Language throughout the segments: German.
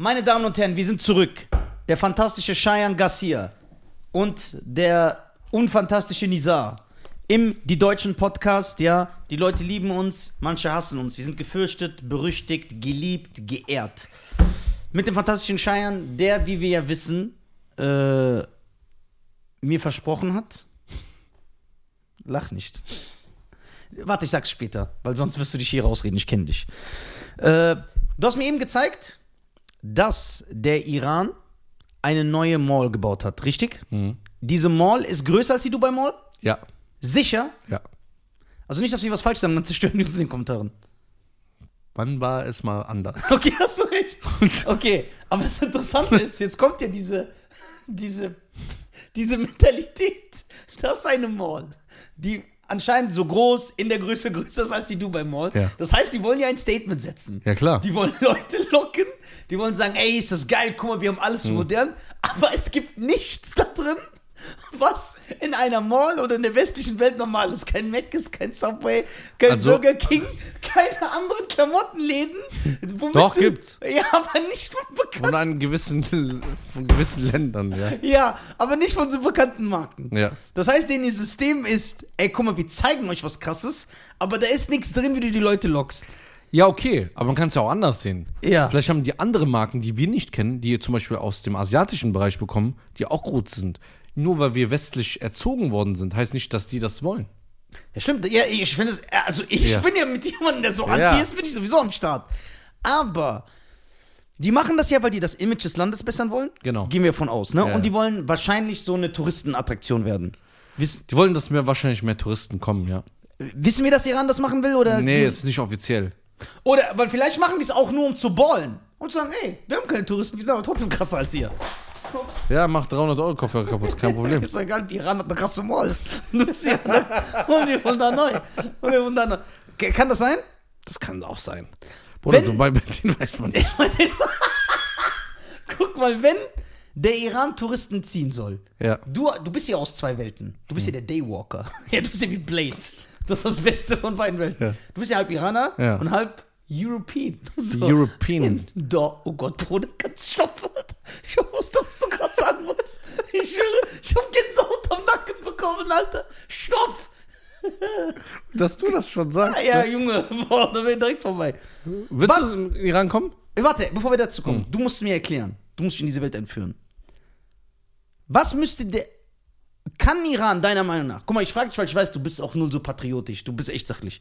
Meine Damen und Herren, wir sind zurück. Der fantastische Cheyenne Garcia und der unfantastische Nizar im Die Deutschen Podcast. Ja, die Leute lieben uns, manche hassen uns. Wir sind gefürchtet, berüchtigt, geliebt, geehrt. Mit dem fantastischen Cheyenne, der, wie wir ja wissen, äh, mir versprochen hat. Lach nicht. Warte, ich sag's später, weil sonst wirst du dich hier rausreden. Ich kenne dich. Äh, du hast mir eben gezeigt, dass der Iran eine neue Mall gebaut hat, richtig? Diese Mall ist größer als die Dubai Mall? Ja, Sicher? ja. Also nicht, dass wir was falsch sagen, dann zerstören wir uns in den Kommentaren. Wann war es mal anders? Okay, hast du recht. Okay, aber das Interessante ist, jetzt kommt ja diese, diese, diese Mentalität, dass eine Mall, die anscheinend so groß, in der Größe größer ist als die Dubai Mall. Ja. Das heißt, die wollen ja ein Statement setzen. Ja, klar. Die wollen Leute locken, die wollen sagen, ey, ist das geil, guck mal, wir haben alles modern, aber es gibt nichts da drin, was in einer Mall oder in der westlichen Welt normal ist. Kein Mc's, kein Subway, kein Also- Burger King, keine anderen Klamottenläden. womit Doch, du- gibt's. Ja, aber nicht von bekannten. Von einem gewissen, von gewissen Ländern, ja. Ja, aber nicht von so bekannten Marken. Ja. Das heißt, denen ihr System ist, ey, guck mal, wir zeigen euch was krasses, aber da ist nichts drin, wie du die Leute lockst. Ja, okay, aber man kann es ja auch anders sehen. Ja. Vielleicht haben die andere Marken, die wir nicht kennen, die zum Beispiel aus dem asiatischen Bereich bekommen, die auch gut sind. Nur weil wir westlich erzogen worden sind, heißt nicht, dass die das wollen. Ja, stimmt. Ja, ich finde es, also ich Ja. bin ja mit jemandem, der so Ja. anti ist, bin ich sowieso am Start. Aber die machen das ja, weil die das Image des Landes bessern wollen. Genau. Gehen wir von aus, ne? Ja. Und die wollen wahrscheinlich so eine Touristenattraktion werden. Wiss, Die wollen, dass mehr wahrscheinlich mehr Touristen kommen, ja. wissen wir, dass Iran das machen will? Oder, Nee, es ist nicht offiziell. oder weil vielleicht machen die es auch nur, um zu ballen. Und zu sagen, ey, wir haben keine Touristen, wir sind aber trotzdem krasser als ihr. Ja, macht 300 Euro Kopfhörer kaputt, kein Problem. Ist doch egal, Iran hat eine krasse Mall. Ja, ne? Und wir von da neu. Und wir von da neu. Kann das sein? Das kann auch sein. Bruder, Wenn- Dubai, Berlin weiß man nicht. Guck mal, wenn der Iran Touristen ziehen soll, Ja. du, du bist ja aus zwei Welten. Du bist ja der Daywalker. Ja, du bist ja wie Blade. Das ist das Beste von beiden Welten. Ja. Du bist ja halb Iraner Ja. und halb European. So. European. Da, oh Gott, Bruder, kannst stoppen, Alter. Ich wusste, was du gerade sagen wolltest. Ich schwöre, ich hab Gänsehaut am Nacken bekommen, Alter. Stopp! Dass du das schon sagst. Ja, Junge, boah, da wäre direkt vorbei. Willst Was? du in den Iran kommen? Äh, Warte, bevor wir dazu Hm. kommen, du musst es mir erklären. Du musst dich in diese Welt entführen. Was müsste der. Kann Iran, deiner Meinung nach, guck mal, ich frage dich, weil ich weiß, du bist auch null so patriotisch, du bist echt sachlich.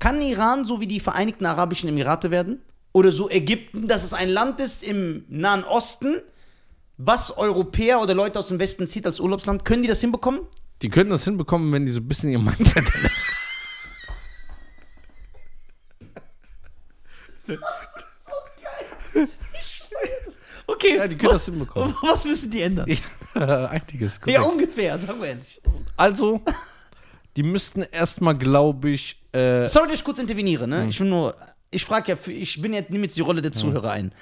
Kann Iran so wie die Vereinigten Arabischen Emirate werden? Oder so Ägypten, dass es ein Land ist im Nahen Osten, was Europäer oder Leute aus dem Westen zieht als Urlaubsland? Können die das hinbekommen? Die könnten das hinbekommen, wenn die so ein bisschen ihr Mindset Okay. Ja, die können das hinbekommen. Was müssen die ändern? Ja, einiges. Ja, korrekt. ungefähr, sagen wir ehrlich. Also, die müssten erstmal, glaube ich, äh, Sorry, dass ich kurz interveniere, Hm. ne? Ich will nur, ich frage ja, ich bin jetzt, nehme jetzt die Rolle der Zuhörer ein.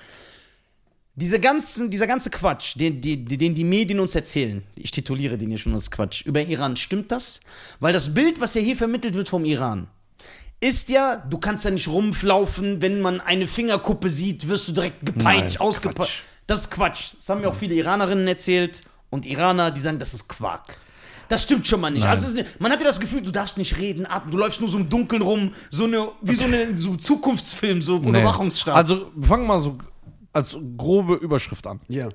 Diese ganzen, dieser ganze Quatsch, den die, den die Medien uns erzählen, ich tituliere den hier schon als Quatsch, über Iran, stimmt das? Weil das Bild, was ja hier vermittelt wird vom Iran, ist ja, du kannst ja nicht rumlaufen, wenn man eine Fingerkuppe sieht, wirst du direkt gepeitscht, ausgepeitscht. Das ist Quatsch. Das haben mir auch viele Iranerinnen erzählt und Iraner, die sagen, das ist Quark. Das stimmt schon mal nicht. Nein. Also ist man hat ja das Gefühl, du darfst nicht reden, atmen, du läufst nur so im Dunkeln rum, so eine, wie so eine so Zukunftsfilm, so nee. Überwachungsstaat. Also, wir fangen mal so als grobe Überschrift an. ja.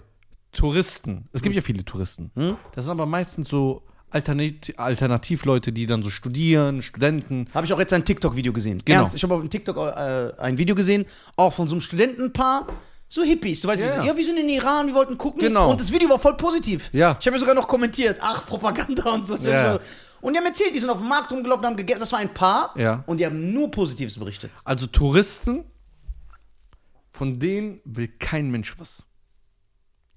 Touristen. Es gibt ja viele Touristen. Das sind aber meistens so Alternat Alternativleute, die dann so studieren, Studenten. Habe ich auch jetzt ein TikTok-Video gesehen. Genau. Ernst, ich habe auf dem TikTok äh, ein Video gesehen, auch von so einem Studentenpaar, so Hippies, du weißt, Ja, ja. wir sind in Iran, wir wollten gucken. Genau. Und das Video war voll positiv. Ja. Ich habe mir sogar noch kommentiert, ach, Propaganda und so. Ja. Und die haben erzählt, die sind auf dem Markt rumgelaufen, haben gegessen, das war ein Paar. Ja. Und die haben nur Positives berichtet. Also Touristen, von denen will kein Mensch was.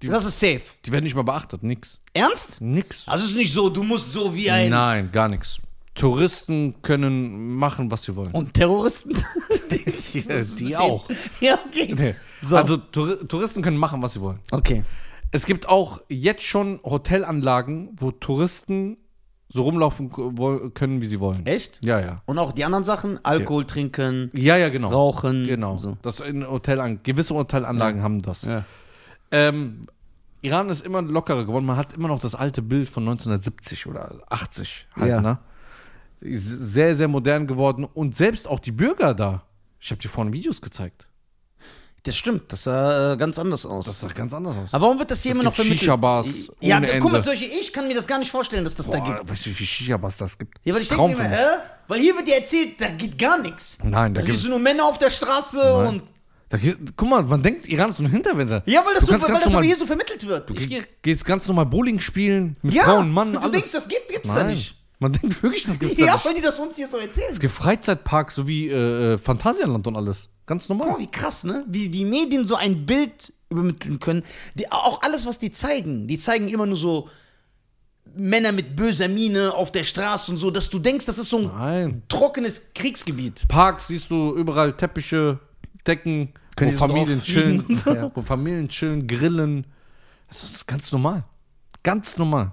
Die, Das ist safe. die werden nicht mal beachtet, nix. Ernst? Nix. Also es ist nicht so, du musst so wie ein... Nein, gar nichts. Touristen können machen, was sie wollen. Und Terroristen? die, die auch. ja, okay. Nee. So. Also Touri- Touristen können machen, was sie wollen. Okay. Es gibt auch jetzt schon Hotelanlagen, wo Touristen so rumlaufen können, wie sie wollen. Echt? Ja, ja. Und auch die anderen Sachen? Alkohol trinken, Ja, ja, genau. rauchen. Genau. So. Das in Hotelan gewisse Hotelanlagen haben das. Ja. Ähm, Iran ist immer lockerer geworden. Man hat immer noch das alte Bild von 1970 oder 80 halt, Ja. ne? Sehr, sehr modern geworden. Und selbst auch die Bürger da. Ich habe dir vorhin Videos gezeigt. Das stimmt, das sah äh, ganz anders aus. Das sah ganz anders aus. Aber warum wird das hier Es immer noch vermittelt? Shisha-Bars Ja, ohne guck mal, Beispiel, ich kann mir das gar nicht vorstellen, dass das da gibt. Boah, weißt du, wie viel Shisha-Bars das gibt? Ja, weil ich denke immer, hä? Weil hier wird dir erzählt, da geht gar nichts. Nein, da da gibt siehst du nur Männer auf der Straße Nein. und. da, Guck mal, man denkt, Iran ist so ein Hinterwäldler. Ja, weil das, du so, weil das aber normal, hier so vermittelt wird. Ich, Ge- gehst ganz normal Bowling spielen mit ja, Frauen, Mann, du alles. denkst, das gibt, gibt's Nein. da nicht. Man denkt wirklich, das gibt's da Ja, nicht. weil die das uns hier so erzählen. Es gibt Freizeitparks sowie äh, äh, Phantasialand und alles. Ganz normal. Guck mal, wie krass, ne? Wie die Medien so ein Bild übermitteln können. Die, auch alles, was die zeigen. Die zeigen immer nur so Männer mit böser Miene auf der Straße und so, dass du denkst, das ist so ein Nein. trockenes Kriegsgebiet. Parks siehst du überall Teppiche, Decken, Können wo Familien chillen, so? ja, wo Familien chillen, grillen. Das ist ganz normal. Ganz normal.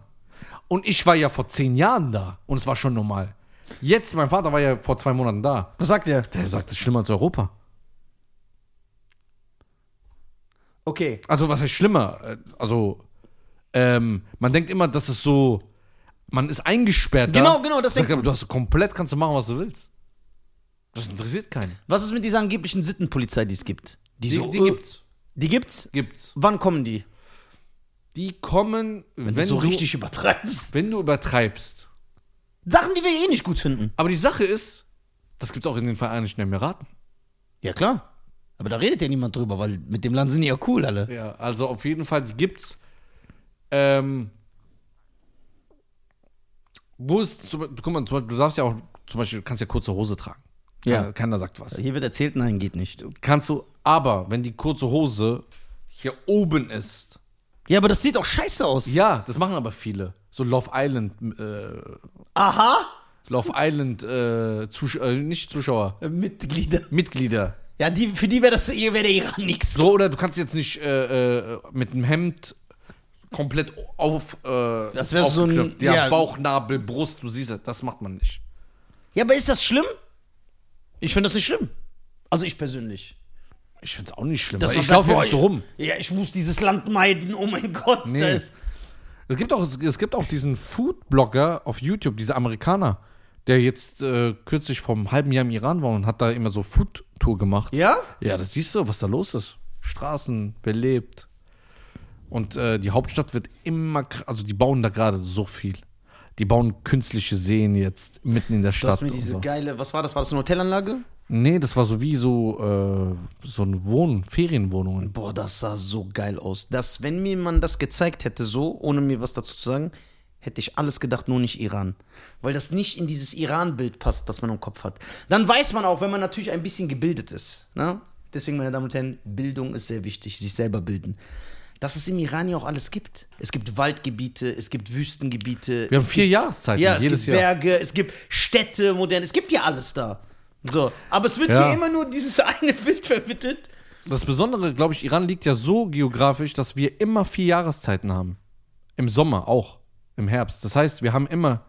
Und ich war ja vor zehn Jahren da und es war schon normal. Jetzt, mein Vater war ja vor zwei Monaten da. Was sagt er? Der sagt, es ist schlimmer als Europa. Okay. Also, was heißt schlimmer? Äh, Also, ähm, man denkt immer, dass es so, man ist eingesperrt da. Genau, genau, das denkt du hast komplett, kannst du machen, was du willst. Das interessiert keinen. Was ist mit dieser angeblichen Sittenpolizei, die es gibt? Die, so, die äh, gibt's. Die gibt's? Gibt's. Wann kommen die? Die kommen, wenn, Wenn, du so du, richtig übertreibst. wenn du übertreibst. Sachen, die wir eh nicht gut finden. Aber die Sache ist, das gibt's auch in den Vereinigten Emiraten. Ja, klar. Aber da redet ja niemand drüber, weil mit dem Land sind die ja cool alle. Ja, also auf jeden Fall, gibt's. Ähm, wo ist, zum, guck mal, du darfst ja auch, zum Beispiel, du kannst ja kurze Hose tragen. Ja. Keiner, sagt was. Hier wird erzählt, nein, geht nicht. Kannst du, aber wenn die kurze Hose hier oben ist, Ja, aber das sieht auch scheiße aus. ja, das machen aber viele. So Love Island, äh, Aha. Love Island, äh, Zusch äh, nicht Zuschauer, Mitglieder. Mitglieder. Ja, die, für die wäre das wär der Iran nix. So, oder du kannst jetzt nicht äh, äh, mit einem Hemd komplett auf. Äh, Das wär so ein-. Ja, ja. Bauchnabel, Brust, du siehst es, das macht man nicht. Ja, aber ist das schlimm? Ich finde das nicht schlimm. Also ich persönlich. Ich find's auch nicht schlimm. Man ich laufe ja nicht so rum. Ja, ich muss dieses Land meiden. Oh mein Gott. Nee. Es gibt auch, es gibt auch diesen Food-Blogger auf YouTube, dieser Amerikaner, der jetzt äh, kürzlich vom halben Jahr im Iran war und hat da immer so Food-Tour gemacht. ja? Ja, das siehst du, was da los ist. Straßen belebt. Und äh, die Hauptstadt wird immer, also die bauen da gerade so viel. Die bauen künstliche Seen jetzt mitten in der Du Stadt. hast mir diese so. geile, was war das? War das eine Hotelanlage? Nee, das war so wie so, äh, so ein Wohn, Ferienwohnungen. Boah, das sah so geil aus. Das, wenn mir man das gezeigt hätte, so, ohne mir was dazu zu sagen, hätte ich alles gedacht, nur nicht Iran. Weil das nicht in dieses Iran-Bild passt, das man im Kopf hat. Dann weiß man auch, wenn man natürlich ein bisschen gebildet ist. Ne? Deswegen, meine Damen und Herren, Bildung ist sehr wichtig, sich selber bilden. Dass es im Iran ja auch alles gibt. Es gibt Waldgebiete, es gibt Wüstengebiete. Wir haben vier gibt, Jahreszeiten, Ja, es gibt Jahr. Berge, es gibt Städte, modern, es gibt ja alles da. So, aber es wird Ja. hier immer nur dieses eine Bild vermittelt. Das Besondere, glaube ich, Iran liegt ja so geografisch, dass wir immer vier Jahreszeiten haben. Im Sommer auch. Im Herbst. Das heißt, wir haben immer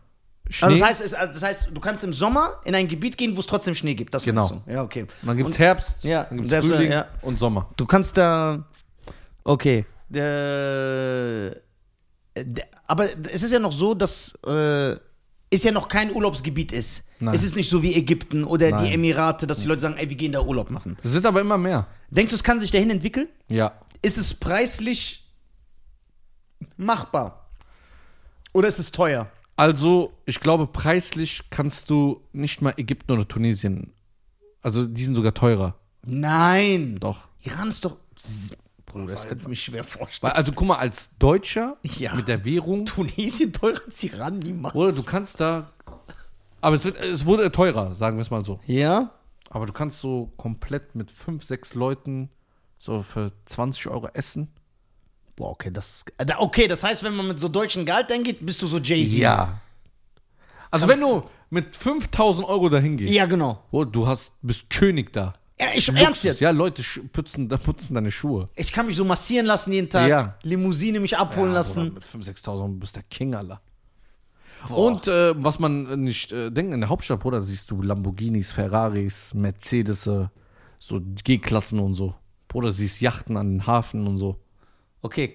Schnee. Also das, heißt, es, also das heißt, du kannst im Sommer in ein Gebiet gehen, wo es trotzdem Schnee gibt. Das Genau. du? Ja, okay. und dann gibt es Herbst, Ja, dann gibt es selbst, Frühling ja. und Sommer. Du kannst da. Okay. Der, aber es ist ja noch so, dass äh, es ja noch kein Urlaubsgebiet ist. Nein. Es ist nicht so wie Ägypten oder Nein. die Emirate, dass die Leute sagen, ey, wir gehen da Urlaub machen. Es wird aber immer mehr. Denkst du, es kann sich dahin entwickeln? Ja. Ist es preislich machbar? Oder ist es teuer? Also, ich glaube, preislich kannst du nicht mal Ägypten oder Tunesien. Also, die sind sogar teurer. Nein. Doch. Iran ist doch. Bruder, das kann ich mir schwer vorstellen. Weil, also, guck mal, als Deutscher Ja. mit der Währung, Tunesien teurer als Iran niemals. oder du kannst da. Aber es, wird, es wurde teurer, sagen wir es mal so. Ja? Aber du kannst so komplett mit fünf, sechs Leuten so für 20 Euro essen. Boah, okay, das ist, äh, okay, das heißt, wenn man mit so deutschen Gehalt eingeht, bist du so Jay-Z. Ja. Also, Kannst- wenn du mit 5000 Euro dahin gehst, Ja, genau. oh, du hast, bist König da. Ja, ich Luxus. ernst jetzt. Ja, Leute putzen, da putzen deine Schuhe. Ich kann mich so massieren lassen jeden Tag, Ja. Limousine mich abholen Ja, lassen. Mit 5.000, 6.000 bist der King, Alter. Und äh, was man nicht äh, denkt, in der Hauptstadt, Bruder, siehst du Lamborghinis, Ferraris, Mercedes, äh, so G-Klassen und so. Bruder, siehst Yachten an den Hafen und so. Okay,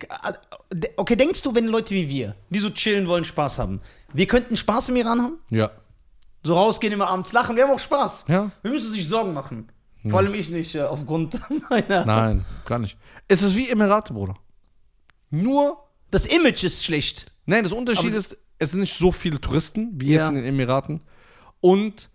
okay, denkst du, wenn Leute wie wir, die so chillen wollen, Spaß haben, wir könnten Spaß im Iran haben? Ja. So rausgehen, immer abends lachen, wir haben auch Spaß. Ja? Wir müssen sich Sorgen machen. Vor allem ich nicht, äh, aufgrund meiner. Nein, gar nicht. Es ist wie Emirate, Bruder. Nur, Das Image ist schlecht. nein, das Unterschied Aber- ist, es sind nicht so viele Touristen wie Ja. jetzt in den Emiraten. Und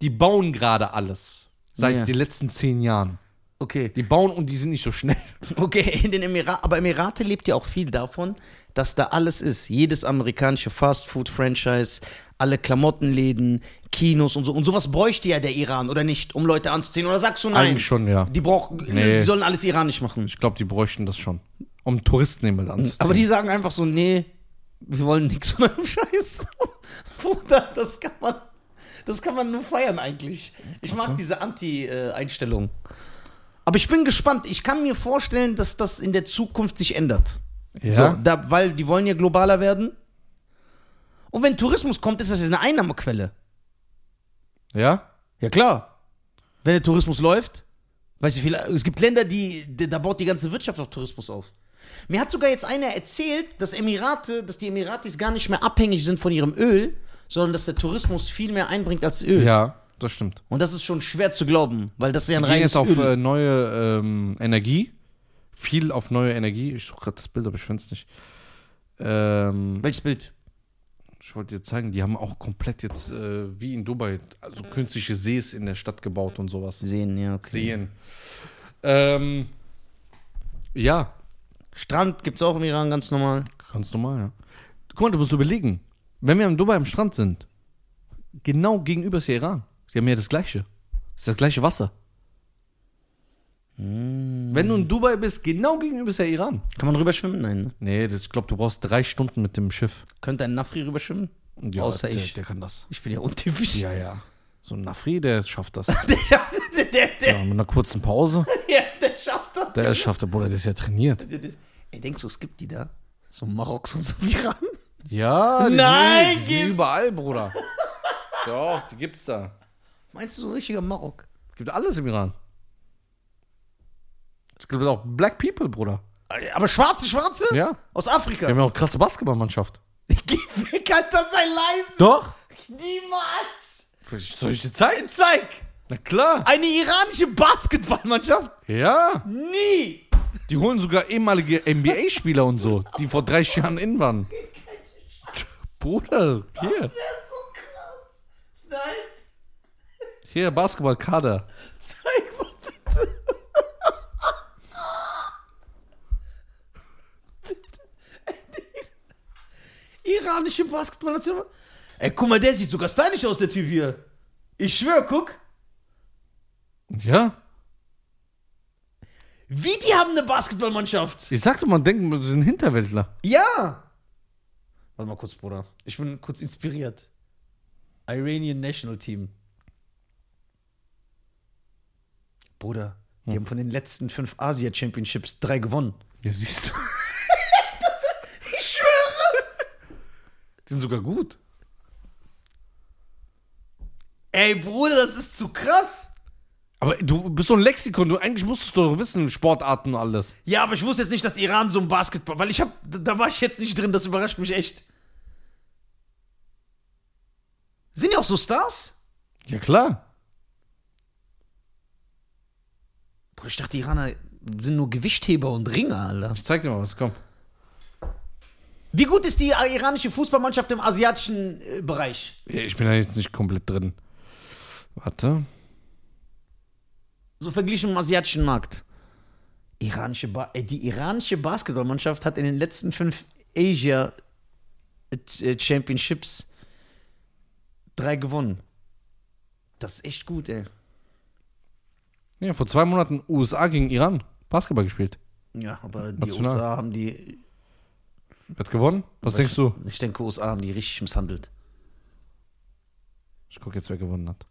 die bauen gerade alles. Seit Ja. den letzten zehn Jahren. Okay. Die bauen und die sind nicht so schnell. Okay, in den Emiraten, aber Emirate lebt ja auch viel davon, dass da alles ist. Jedes amerikanische Fast-Food-Franchise, alle Klamottenläden, Kinos und so. Und sowas bräuchte ja der Iran, oder nicht, um Leute anzuziehen. Oder sagst du nein? Eigentlich schon, ja. Die brauchen, Nee. die sollen alles iranisch machen. Ich glaube, die bräuchten das schon. Um Touristenhimmel anzuziehen. Aber die sagen einfach so, nee, wir wollen nichts von eurem Scheiß. Bruder, das kann man, das kann man nur feiern eigentlich. Ich mag diese Anti-Einstellung. Aber ich bin gespannt. Ich kann mir vorstellen, dass das in der Zukunft sich ändert. Ja? So, da, weil die wollen ja globaler werden. Und wenn Tourismus kommt, ist das jetzt eine Einnahmequelle. ja? Ja, klar. Wenn der Tourismus läuft, weißt du, viele, es gibt Länder, die, die, da baut die ganze Wirtschaft auf Tourismus auf. Mir hat sogar jetzt einer erzählt, dass Emirate, dass die Emiratis gar nicht mehr abhängig sind von ihrem Öl, sondern dass der Tourismus viel mehr einbringt als Öl. Ja, das stimmt. Und das ist schon schwer zu glauben, weil das ist ja ein Wir gehen reines jetzt auf Öl. äh, neue ähm, Energie. Viel auf neue Energie. Ich suche gerade das Bild, aber ich finde es nicht. Ähm, Welches Bild? ich wollte dir zeigen, die haben auch komplett jetzt, äh, wie in Dubai, also künstliche Sees in der Stadt gebaut und sowas. Sehen, ja, okay. Seen. Ähm, ja, Strand gibt's auch im Iran ganz normal. ganz normal, ja. Guck mal, du musst überlegen, wenn wir in Dubai am Strand sind, genau gegenüber ist der Iran. Die haben ja das Gleiche. Das ist das gleiche Wasser. Wenn du in Dubai bist, genau gegenüber ist der Iran. Kann man rüberschwimmen? Nein. ne? Nee, das, ich glaube, du brauchst drei Stunden mit dem Schiff. Könnte ein Nafri rüberschwimmen? Außer der, ich. Der kann das. Ich bin ja untypisch. Ja, ja. So ein Nafri, der schafft das. Der, schafft- der, der, der, Ja, mit einer kurzen Pause. ja, der schafft das. Der schafft der Bruder, der ist ja trainiert. Ey, denkst du, es gibt die da? So Maroks und so Iran? Ja, die Nein, sind, die sind überall, Bruder. Doch, die gibt's da. Meinst du so ein richtiger Marok? Es gibt alles im Iran. Es gibt auch Black People, Bruder. Aber schwarze, schwarze? Ja. Aus Wir Afrika. haben ja auch krasse Basketballmannschaft. Wer kann das sein leisten? Doch. Niemals. Soll ich dir zeigen? Zeig. Na klar. Eine iranische Basketballmannschaft? Ja. Nie. Die holen sogar ehemalige NBA-Spieler und so, die vor 30 Jahren in waren. Bruder, hier. Das wäre so krass. Nein. Hier, Basketballkader. Zeig mal bitte. Iranische Basketballnation. Ey, guck mal, der sieht sogar stylisch aus, der Typ hier. Ich schwör, guck. Ja. Wie, die haben eine Basketballmannschaft? Ich sagte, man denkt, wir sind Hinterwäldler. Ja. Warte mal kurz, Bruder. Ich bin kurz inspiriert. Iranian National Team. Bruder, die haben von den letzten fünf Asia Championships drei gewonnen. Ja, siehst du. Ich schwöre. Die sind sogar gut. Ey, Bruder, das ist zu krass. Aber du bist so ein Lexikon, du eigentlich musstest du doch wissen, Sportarten und alles. Ja, aber ich wusste jetzt nicht, dass Iran so ein Basketball, weil ich hab, da da war ich jetzt nicht drin, das überrascht mich echt. Sind die auch so Stars? Ja, klar. Boah, ich dachte, die Iraner sind nur Gewichtheber und Ringer, Alter. Ich zeig dir mal was, komm. Wie gut ist die iranische Fußballmannschaft im asiatischen äh, Bereich? Ich bin da jetzt nicht komplett drin. Warte. So verglichen im asiatischen Markt. Iranische ba äh, die iranische Basketballmannschaft hat in den letzten fünf Asia äh, Championships drei gewonnen. Das ist echt gut, ey. Ja, vor zwei Monaten USA gegen Iran Basketball gespielt. Ja, aber die National. USA haben die, Wer hat gewonnen? Was denkst du? ich denke, USA haben die richtig misshandelt. Ich gucke jetzt, wer gewonnen hat.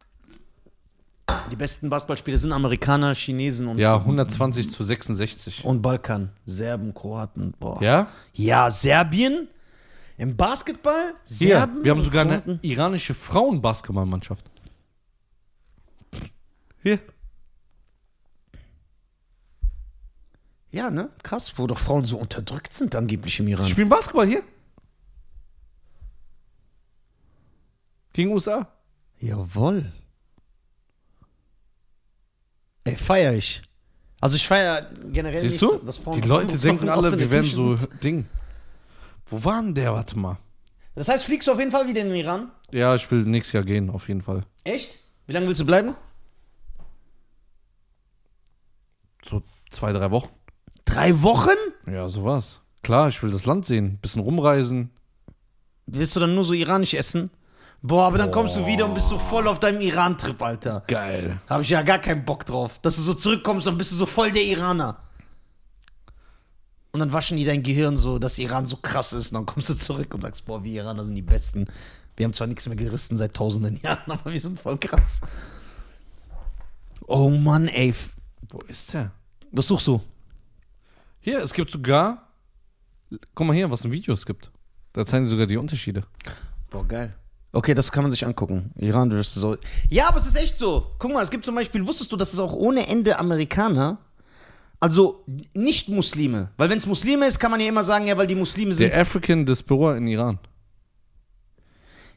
Die besten Basketballspieler sind Amerikaner, Chinesen und, Ja, 120 zu 66. und Balkan. Serben, Kroaten, boah. Ja? Ja, Serbien. Im Basketball? Hier, Serben wir haben sogar eine Kroaten? iranische Frauenbasketballmannschaft. Hier. Ja, ne? Krass, wo doch Frauen so unterdrückt sind angeblich im Iran. Die spielen Basketball hier. Gegen USA. Jawohl. Ey, feier ich. Also ich feier generell Siehst nicht, du? dass Frauen Die Leute denken alle, wir wären Küche so. Ding. Wo war denn der? Warte mal. Das heißt, fliegst du auf jeden Fall wieder in den Iran? Ja, ich will nächstes Jahr gehen, auf jeden Fall. Echt? Wie lange willst du bleiben? So zwei, drei Wochen. Drei Wochen? Ja, sowas. Klar, ich will das Land sehen, bisschen rumreisen. Willst du dann nur so iranisch essen? Boah, aber dann kommst du wieder und bist so voll auf deinem Iran-Trip, Alter. Geil. Habe ich ja gar keinen Bock drauf. Dass du so zurückkommst, dann bist du so voll der Iraner. Und dann waschen die dein Gehirn so, dass Iran so krass ist. Und dann kommst du zurück und sagst, boah, wir Iraner sind die Besten. Wir haben zwar nichts mehr gerissen seit tausenden Jahren, aber wir sind voll krass. Oh Mann, ey. Wo ist der? Was suchst du? Hier, es gibt sogar. Guck mal hier, was ein Video es gibt. Da zeigen sie sogar die Unterschiede. Boah, geil. Okay, das kann man sich angucken. Iran versus so. Ja, aber es ist echt so. Guck mal, es gibt zum Beispiel, wusstest du, dass es auch ohne Ende Amerikaner, also nicht Muslime, weil wenn es Muslime ist, kann man ja immer sagen, ja, weil die Muslime sind. Der African Diaspora in Iran.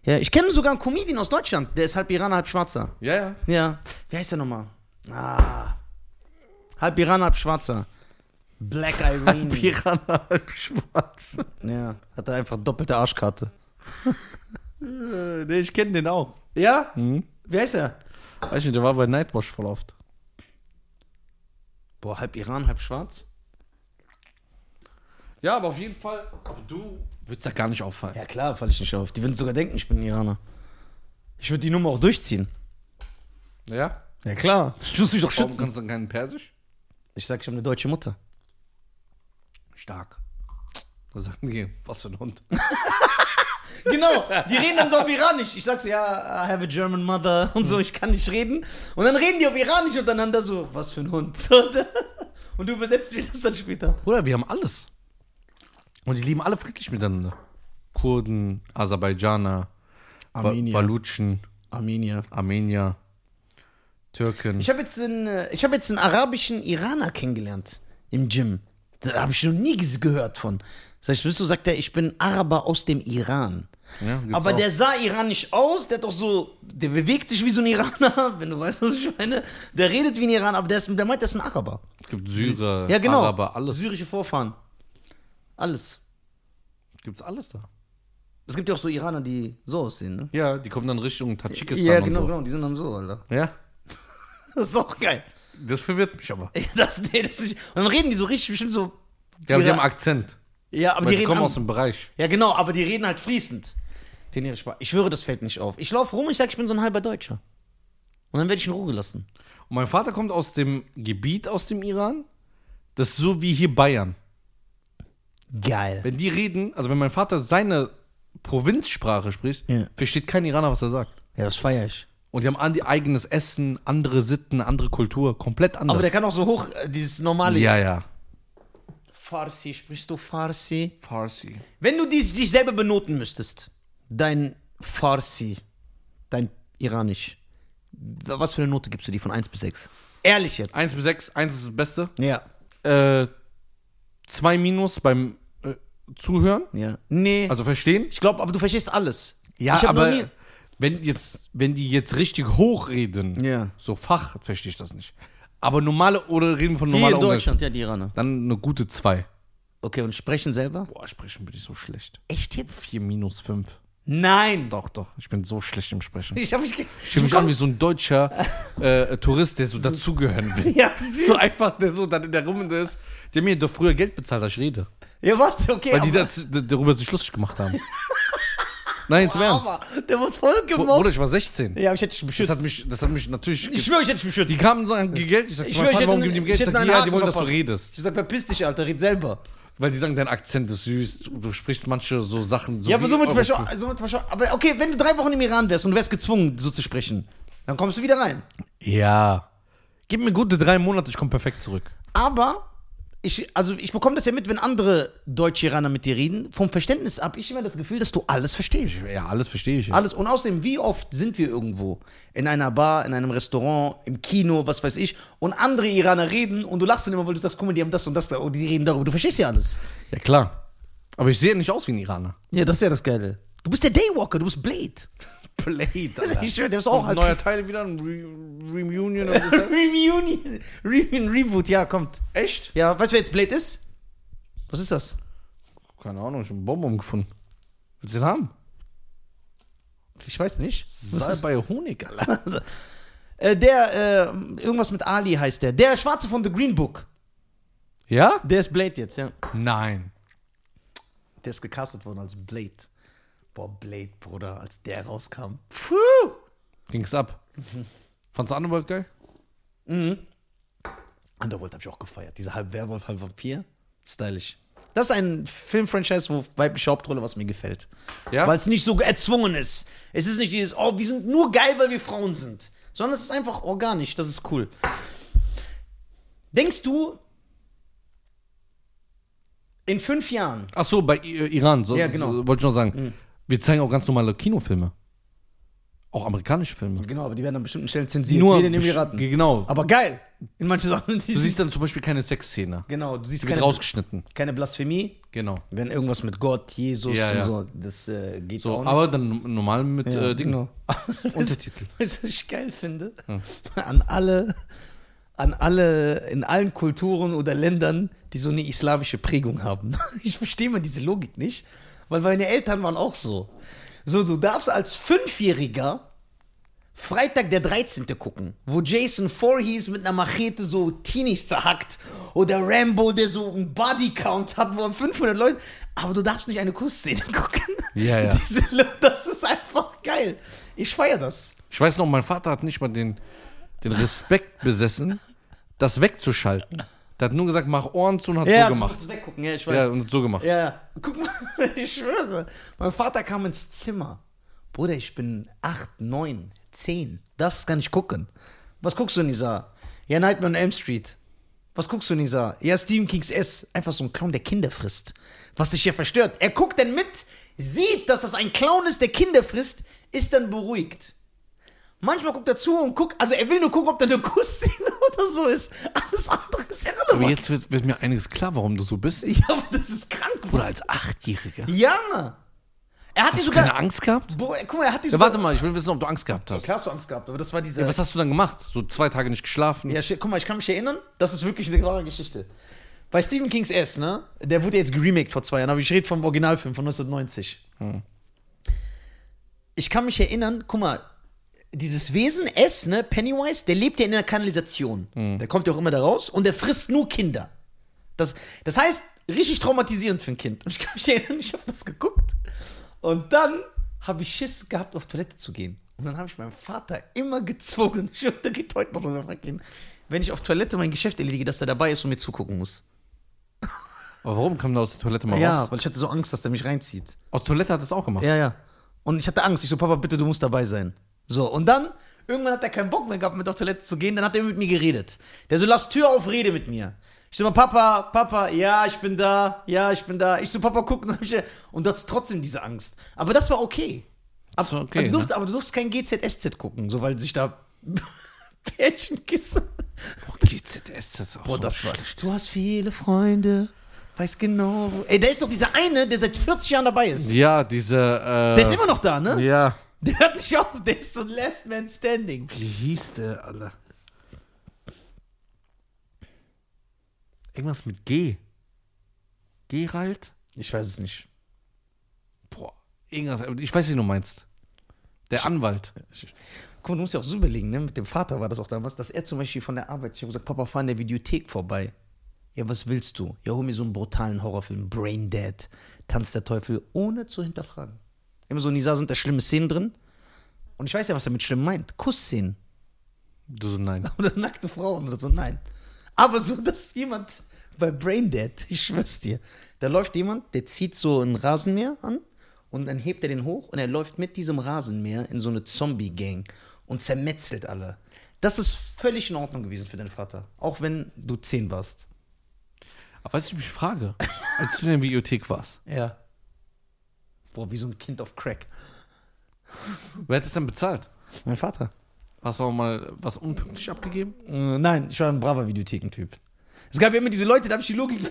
ja, ich kenne sogar einen Comedian aus Deutschland, der ist halb Iraner, halb Schwarzer. Ja, ja. Ja. Wie heißt der nochmal? Ah. Halb Iraner, halb Schwarzer. Black Irene. Piranha halb schwarz. ja, hat er einfach doppelte Arschkarte. nee, ich kenne den auch. Ja? Mhm. Wie heißt er? Weiß nicht, der war bei Nightwash voll oft. Boah, halb Iran, halb Schwarz? Ja, aber auf jeden Fall. Aber du würdest da gar nicht auffallen. Ja, klar, falle ich nicht auf. Die würden sogar denken, ich bin Iraner. Ich würde die Nummer auch durchziehen. Ja? Ja, klar. Ich muss mich doch Warum schützen. kannst du dann keinen Persisch? Ich sag, ich habe eine deutsche Mutter. Stark. Da sagen die, was für ein Hund. Genau, die reden dann so auf Iranisch. Ich sag so, ja, I have a German mother und so, ich kann nicht reden. Und dann reden die auf Iranisch untereinander so, was für ein Hund. Und du übersetzt mir das dann später. Bruder, wir haben alles. Und die leben alle friedlich miteinander. Kurden, Aserbaidschaner, ba Armenier. Balutschen, Armenier. Armenier, Türken. Ich habe jetzt, einen, äh, ich hab jetzt einen arabischen Iraner kennengelernt im Gym. Da habe ich noch nie gehört von. Sag ich, willst du, sagt er, ich bin Araber aus dem Iran. Ja, Aber auch. der sah iranisch aus, der hat doch so, der bewegt sich wie so ein Iraner, wenn du weißt, was ich meine. Der redet wie ein Iraner, aber der, ist, der meint, der ist ein Araber. es gibt Syrer, Ja, genau. Araber, alles. Syrische Vorfahren. Alles. Gibt's alles da. Es gibt ja auch so Iraner, die so aussehen, ne? Ja, die kommen dann Richtung Tadschikistan Ja, und genau, so. genau, die sind dann so, Alter. Ja, Das ist auch geil. Das verwirrt mich aber. Das, nee, das ist, und dann reden die so richtig bestimmt so. Ja, aber die haben Akzent. Ja, aber Weil die die reden kommen an- aus dem Bereich. Ja, genau, aber die reden halt fließend. Ich schwöre, das fällt nicht auf. Ich laufe rum und ich sage, ich bin so ein halber Deutscher. Und dann werde ich in Ruhe gelassen. Und mein Vater kommt aus dem Gebiet aus dem Iran. Das ist so wie hier Bayern. Geil. Wenn die reden, also wenn mein Vater seine Provinzsprache spricht, Ja. versteht kein Iraner, was er sagt. Ja, das feiere ich. Und die haben an die eigenes Essen, andere Sitten, andere Kultur, komplett anders. Aber der kann auch so hoch, äh, dieses normale. ja, ja. Farsi, sprichst du Farsi? Farsi. Wenn du dies, dich selber benoten müsstest, dein Farsi, dein Iranisch, was für eine Note gibst du dir von 1 bis 6? Ehrlich jetzt. 1 bis 6, 1 ist das Beste. Ja. Äh, 2 Minus beim äh, Zuhören, Ja. Nee. also verstehen. ich glaube, aber du verstehst alles. Ja, ich aber noch nie- wenn, jetzt, wenn die jetzt richtig hochreden, Ja. so Fach, verstehe ich das nicht. Aber normale, oder reden wir von Hier normaler in Deutschland, ja, die Iraner. Dann eine gute 2. Okay, und sprechen selber? Boah, sprechen bin ich so schlecht. Echt jetzt? 4 minus 5. Nein. Doch, doch. Ich bin so schlecht im Sprechen. Ich habe mich. ge- Ich fühle mich an wie so ein deutscher äh, Tourist, der so dazugehören will. Ja, süß. So einfach, der so dann in der Runde ist. Der mir doch früher Geld bezahlt, dass ich rede. Ja, warte, okay. Weil die aber, das, d- darüber sich lustig gemacht haben. Nein, zum Ernst. der wird voll gemobbt. Bruder, ich war 16. Ja, ich hätte dich Das beschützt. hat mich, das hat mich natürlich. ich schwöre, ich hätte dich beschützt. die kamen und sagen, Geld. Ich sag, ich schwöre, ich hätte, warum geben die ihm Geld? ich sag, ja, die wollen, dass du redest. Ich sag, verpiss dich, Alter, red selber. Weil die sagen, dein Akzent ist süß. Du, sprichst manche so Sachen. So ja, aber somit, somit verschau- Aber okay, wenn du drei Wochen im Iran wärst und du wärst gezwungen, so zu sprechen, dann kommst du wieder rein. Ja. Gib mir gute drei Monate, ich komme perfekt zurück. Aber ich, also ich bekomme das ja mit, wenn andere Deutsch-Iraner mit dir reden. Vom Verständnis habe ich immer das Gefühl, dass du alles verstehst. Ja, alles verstehe ich. Alles. Und außerdem, wie oft sind wir irgendwo? In einer Bar, in einem Restaurant, im Kino, was weiß ich. Und andere Iraner reden und du lachst dann immer, weil du sagst, guck mal, die haben das und das da und die reden darüber. Du verstehst ja alles. Ja, klar. Aber ich sehe nicht aus wie ein Iraner. Ja, das ist ja das Geile. Du bist der Daywalker, du bist Blade. Blade, Ich schwör, der ist auch halt. Neuer Teil wieder, ein Re Reunion oder so. Reunion. Re Reboot, ja, kommt. Echt? Ja, weißt du, wer jetzt Blade ist? Was ist das? Keine Ahnung, ich habe einen Bonbon gefunden. Willst du den haben? Ich weiß nicht. Sei bei Honig, Alter. Äh, der, äh, irgendwas mit Ali heißt der. Der Schwarze von The Green Book. Ja? Der ist Blade jetzt, ja. Nein. Der ist gecastet worden als Blade. Boah, Blade, Bruder, als der rauskam. Puh. Ging's ab. Fandst du Underworld geil? Underworld habe ich auch gefeiert. Dieser halb Werwolf, halb Vampir. Stylisch. Das ist ein Filmfranchise, wo weibliche Hauptrolle, was mir gefällt. Ja? Weil es nicht so erzwungen ist. Es ist nicht dieses, oh, wir sind nur geil, weil wir Frauen sind. Sondern es ist einfach organisch. Das ist cool. Denkst du, in fünf Jahren, Ach so, bei I- Iran, so, Ja, genau. so, wollte ich noch sagen. Wir zeigen auch ganz normale Kinofilme. Auch amerikanische Filme. genau, aber die werden an bestimmten Stellen zensiert, Nur wie in den Emiraten. Genau. Aber geil. In manchen Sachen. Du siehst dann zum Beispiel keine Sexszene. genau, du siehst Die wird keine, rausgeschnitten. keine Blasphemie. Genau. Wenn irgendwas mit Gott, Jesus Ja, und ja. so, das äh, geht So, auch nicht. aber dann normal mit Ja, äh, Ding. genau. Untertitel. Weißt du, was ich geil finde? An alle, an alle, in allen Kulturen oder Ländern, die so eine islamische Prägung haben. Ich verstehe mal diese Logik nicht, weil meine Eltern waren auch so. So, du darfst als Fünfjähriger Freitag der 13. gucken, wo Jason Voorhees mit einer Machete so Teenies zerhackt oder Rambo, der so einen Bodycount hat, wo 500 Leute, aber du darfst nicht eine Kussszene gucken. Ja, ja. Diese, das ist einfach geil. Ich feiere das. Ich weiß noch, mein Vater hat nicht mal den, den Respekt besessen, das wegzuschalten. Der hat nur gesagt, mach Ohren zu und hat Ja, so gemacht. es weggucken, ja, ich weiß. Ja, und hat so gemacht. Ja, ja. Guck mal, ich schwöre. Mein Vater kam ins Zimmer. Bruder, ich bin acht, neun, zehn. Darfst gar nicht gucken. Was guckst du, Nisa? Ja, Nightmare on Elm Street. Was guckst du, Nisa? Ja, Stephen Kings S. Einfach so ein Clown, der Kinder frisst. Was dich hier verstört. Er guckt dann mit, sieht, dass das ein Clown ist, der Kinder frisst, ist dann beruhigt. Manchmal guckt er zu und guckt, also er will nur gucken, ob da eine Kussszene oder so ist. Alles andere ist Aber irrelevant. jetzt wird, wird mir einiges klar, warum du so bist. Ja, aber das ist krank. Oder als Achtjähriger. Ja. Er hat die Hast du sogar. keine Angst gehabt? Boah, guck mal, er hat die Ja, sogar. warte mal, ich will wissen, ob du Angst gehabt hast. Klar hast du Angst gehabt, aber das war diese. Ja, was hast du dann gemacht? So zwei Tage nicht geschlafen? Ja, guck mal, ich kann mich erinnern, das ist wirklich eine wahre Geschichte. Bei Stephen Kings S, ne? Der wurde jetzt geremaked vor zwei Jahren, aber ich rede vom Originalfilm von 1990. Ich kann mich erinnern, guck mal, dieses Wesen S, ne, Pennywise, der lebt ja in einer Kanalisation. Der kommt ja auch immer da raus und der frisst nur Kinder. Das, das heißt, richtig traumatisierend für ein Kind. Und ich kann mich erinnern, ich habe das geguckt. Und dann habe ich Schiss gehabt, auf Toilette zu gehen. Und dann habe ich meinen Vater immer gezwungen, ich der geht heute noch drüber weggehen, wenn ich auf Toilette mein Geschäft erledige, dass er dabei ist und mir zugucken muss. Aber warum kam der aus der Toilette mal Ja, raus? weil ich hatte so Angst, dass der mich reinzieht. Aus Toilette hat er es auch gemacht. Ja, ja. Und ich hatte Angst. Ich so, Papa, bitte, du musst dabei sein. So, und dann, irgendwann hat er keinen Bock mehr gehabt, mit auf Toilette zu gehen. Dann hat er mit mir geredet. Der so, lass Tür auf, rede mit mir. Ich so, mal, Papa, Papa, ja, ich bin da, ja, ich bin da. Ich so, Papa, guck. Und dann hab ich- Und du hattest trotzdem diese Angst. Aber das war okay. Das war okay, aber, du durfst, ne? aber du durfst kein GZSZ gucken, so weil sich da Pärchen küssen. Boah, GZS, das ist auch Boah, so das war. Du hast viele Freunde, weiß genau. wo- Ey, da ist doch dieser eine, der seit 40 Jahren dabei ist. Ja, diese. Äh, Der ist immer noch da, ne? Ja. Der hört nicht auf, der ist so ein Last Man Standing. Wie hieß der, Alter? Irgendwas mit G. Gerald? Ich weiß es nicht. Boah, irgendwas. Ich weiß, wie du meinst. Der Anwalt. Guck mal, du musst ja auch so überlegen, ne? Mit dem Vater war das auch damals, dass er zum Beispiel von der Arbeit, ich habe gesagt, Papa, fahr in der Videothek vorbei. Ja, was willst du? Ja, hol mir so einen brutalen Horrorfilm, Brain Dead, Tanz der Teufel, ohne zu hinterfragen. Immer so, Nisa, sind da schlimme Szenen drin? Und ich weiß ja, was er mit schlimm meint. Kussszenen. Du so, nein. Oder nackte Frauen oder so, nein. Aber so, dass jemand bei Brain Dead, ich schwör's dir, da läuft jemand, der zieht so ein Rasenmäher an und dann hebt er den hoch und er läuft mit diesem Rasenmäher in so eine Zombie-Gang und zermetzelt alle. Das ist völlig in Ordnung gewesen für deinen Vater, auch wenn du zehn warst. Aber weißt du, ich mich frage, als du in der Videothek warst, Ja. Boah, wie so ein Kind auf Crack. wer hat das denn bezahlt? Mein Vater. Hast du auch mal was unpünktlich abgegeben? Äh, nein, ich war ein braver Videothekentyp. Es gab ja immer diese Leute, da habe ich die Logik.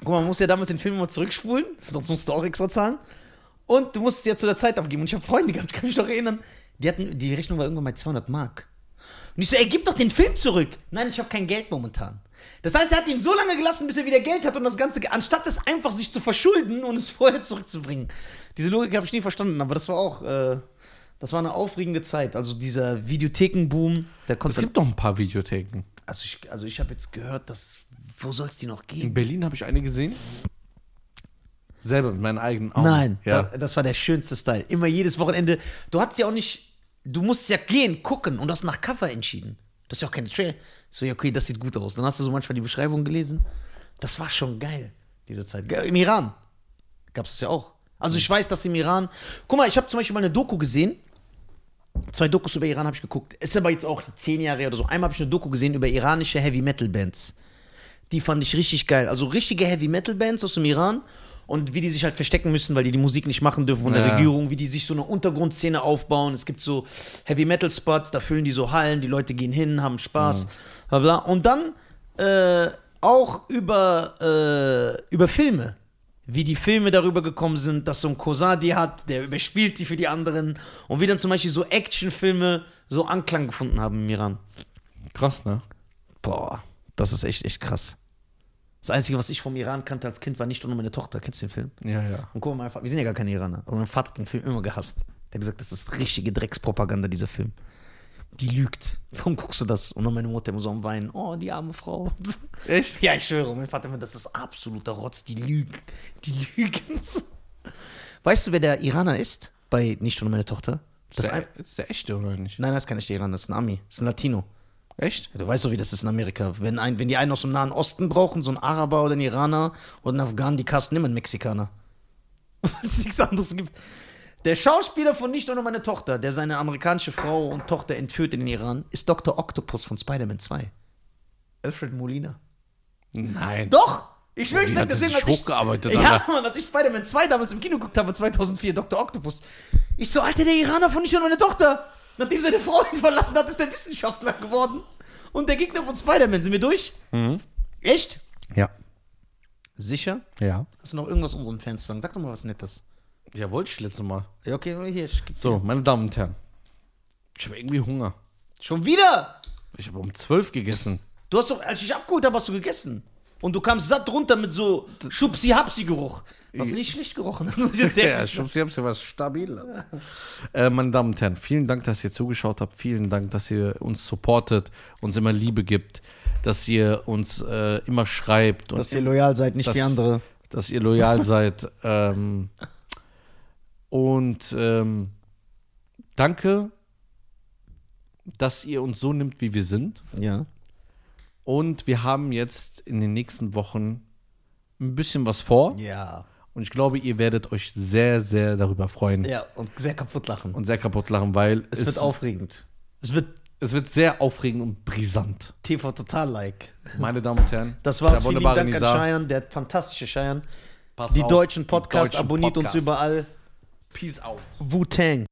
Guck mal, man muss ja damals den Film immer zurückspulen, sonst musst du auch extra zahlen. Und du musst es ja zu der Zeit abgeben. Und ich habe Freunde gehabt, kann mich noch erinnern, die hatten, die Rechnung war irgendwann bei 200 Mark. Und ich so, ey, gib doch den Film zurück. Nein, ich habe kein Geld momentan. Das heißt, er hat ihn so lange gelassen, bis er wieder Geld hat und das Ganze, anstatt es einfach sich zu verschulden und es vorher zurückzubringen. Diese Logik habe ich nie verstanden, aber das war auch, äh, das war eine aufregende Zeit. Also dieser Videothekenboom, der Es konnte. gibt doch ein paar Videotheken. Also ich, also ich habe jetzt gehört, dass. Wo soll es die noch In geben? Berlin habe ich eine gesehen. Selber mit meinen eigenen Augen. Nein, Ja. da, das war der schönste Style. Immer jedes Wochenende. Du hattest ja auch nicht. Du musst ja gehen, gucken und hast nach Cover entschieden. Das ist ja auch keine Trailer. So, ja, okay, das sieht gut aus. Dann hast du so manchmal die Beschreibung gelesen. Das war schon geil, diese Zeit. Im Iran gab es das ja auch. Also ich weiß, dass im Iran. Guck mal, ich habe zum Beispiel mal eine Doku gesehen. Zwei Dokus über Iran habe ich geguckt. Ist aber jetzt auch zehn Jahre oder so. Einmal habe ich eine Doku gesehen über iranische Heavy Metal Bands. Die fand ich richtig geil. Also richtige Heavy Metal Bands aus dem Iran und wie die sich halt verstecken müssen, weil die die Musik nicht machen dürfen von der Ja. Regierung, wie die sich so eine Untergrundszene aufbauen. Es gibt so Heavy Metal Spots, da füllen die so Hallen, die Leute gehen hin, haben Spaß, bla bla. Und dann äh, auch über, äh, über Filme. Wie die Filme darüber gekommen sind, dass so ein Cousin die hat, der überspielt die für die anderen. Und wie dann zum Beispiel so Actionfilme so Anklang gefunden haben im Iran. Krass, ne? Boah, das ist echt, echt krass. Das Einzige, was ich vom Iran kannte als Kind, war nicht nur meine Tochter. Kennst du den Film? Ja, ja. Und guck mal, mein Vater, wir sind ja gar keine Iraner, aber mein Vater hat den Film immer gehasst. Der hat gesagt, das ist richtige Dreckspropaganda, dieser Film. Die lügt. Warum guckst du das? Und dann meine Mutter immer so am Weinen. Oh, die arme Frau. Echt? Ja, ich schwöre. Und mein Vater immer, das ist absoluter Rotz. Die lügen. Die lügen. Weißt du, wer der Iraner ist? Bei Nicht nur meine Tochter? Das ist, der, ist der echte oder nicht? nein, das ist kein echter Iraner, das ist ein Ami. Das ist ein Latino. Echt? Ja, du weißt doch, wie das ist in Amerika. Wenn, ein, wenn die einen aus dem Nahen Osten brauchen, so ein Araber oder ein Iraner oder ein Afghan, die casten immer einen Mexikaner. Weil es nichts anderes gibt. Der Schauspieler von Nicht ohne meine Tochter, der seine amerikanische Frau und Tochter entführt in den Iran, ist Dr. Octopus von Spider-Man 2. Alfred Molina. Nein. Doch! Ich schwöre, ich sag deswegen, als ich, hochgearbeitet, ja? Mann, als ich Spider-Man 2 damals im Kino geguckt habe, 2004, Dr. Octopus. Ich so, Alter, der Iraner von Nicht ohne meine Tochter. Nachdem seine Frau ihn verlassen hat, ist der Wissenschaftler geworden. Und der Gegner von Spider-Man. Sind wir durch? Mhm. Echt? Ja. Sicher? Ja. Hast du noch irgendwas unseren Fans zu sagen? Sag doch mal was Nettes. Ja, wollte ich letztes Mal. Ja, okay, hier. So, meine Damen und Herren. Ich habe irgendwie Hunger. Schon wieder? Ich habe um 12 gegessen. Du hast doch, als ich dich abgeholt habe, hast du gegessen. Und du kamst satt runter mit so Schubsi-Hapsi-Geruch. Was nicht schlecht gerochen Ja, ich haben ja was stabil. äh, meine Damen und Herren, vielen Dank, dass ihr zugeschaut habt. Vielen Dank, dass ihr uns supportet, uns immer Liebe gibt, dass ihr uns äh, immer schreibt und Dass ihr loyal seid, nicht Das- wie andere. dass ihr loyal seid. Ähm, und ähm, danke, dass ihr uns so nimmt, wie wir sind. Ja. Und wir haben jetzt in den nächsten Wochen ein bisschen was vor. Ja. Und ich glaube, ihr werdet euch sehr, sehr darüber freuen Ja, und sehr kaputt lachen. und sehr kaputt lachen, weil es, wird aufregend. Es wird es wird sehr aufregend und brisant. TV Total-like. Meine Damen und Herren, Das war's. der Vielen Dank an Nizar. Cheyenne, der fantastische Cheyenne. Pass Die auf, deutschen die Podcasts, abonniert uns Podcasts. überall. Peace out. Wu-Tang.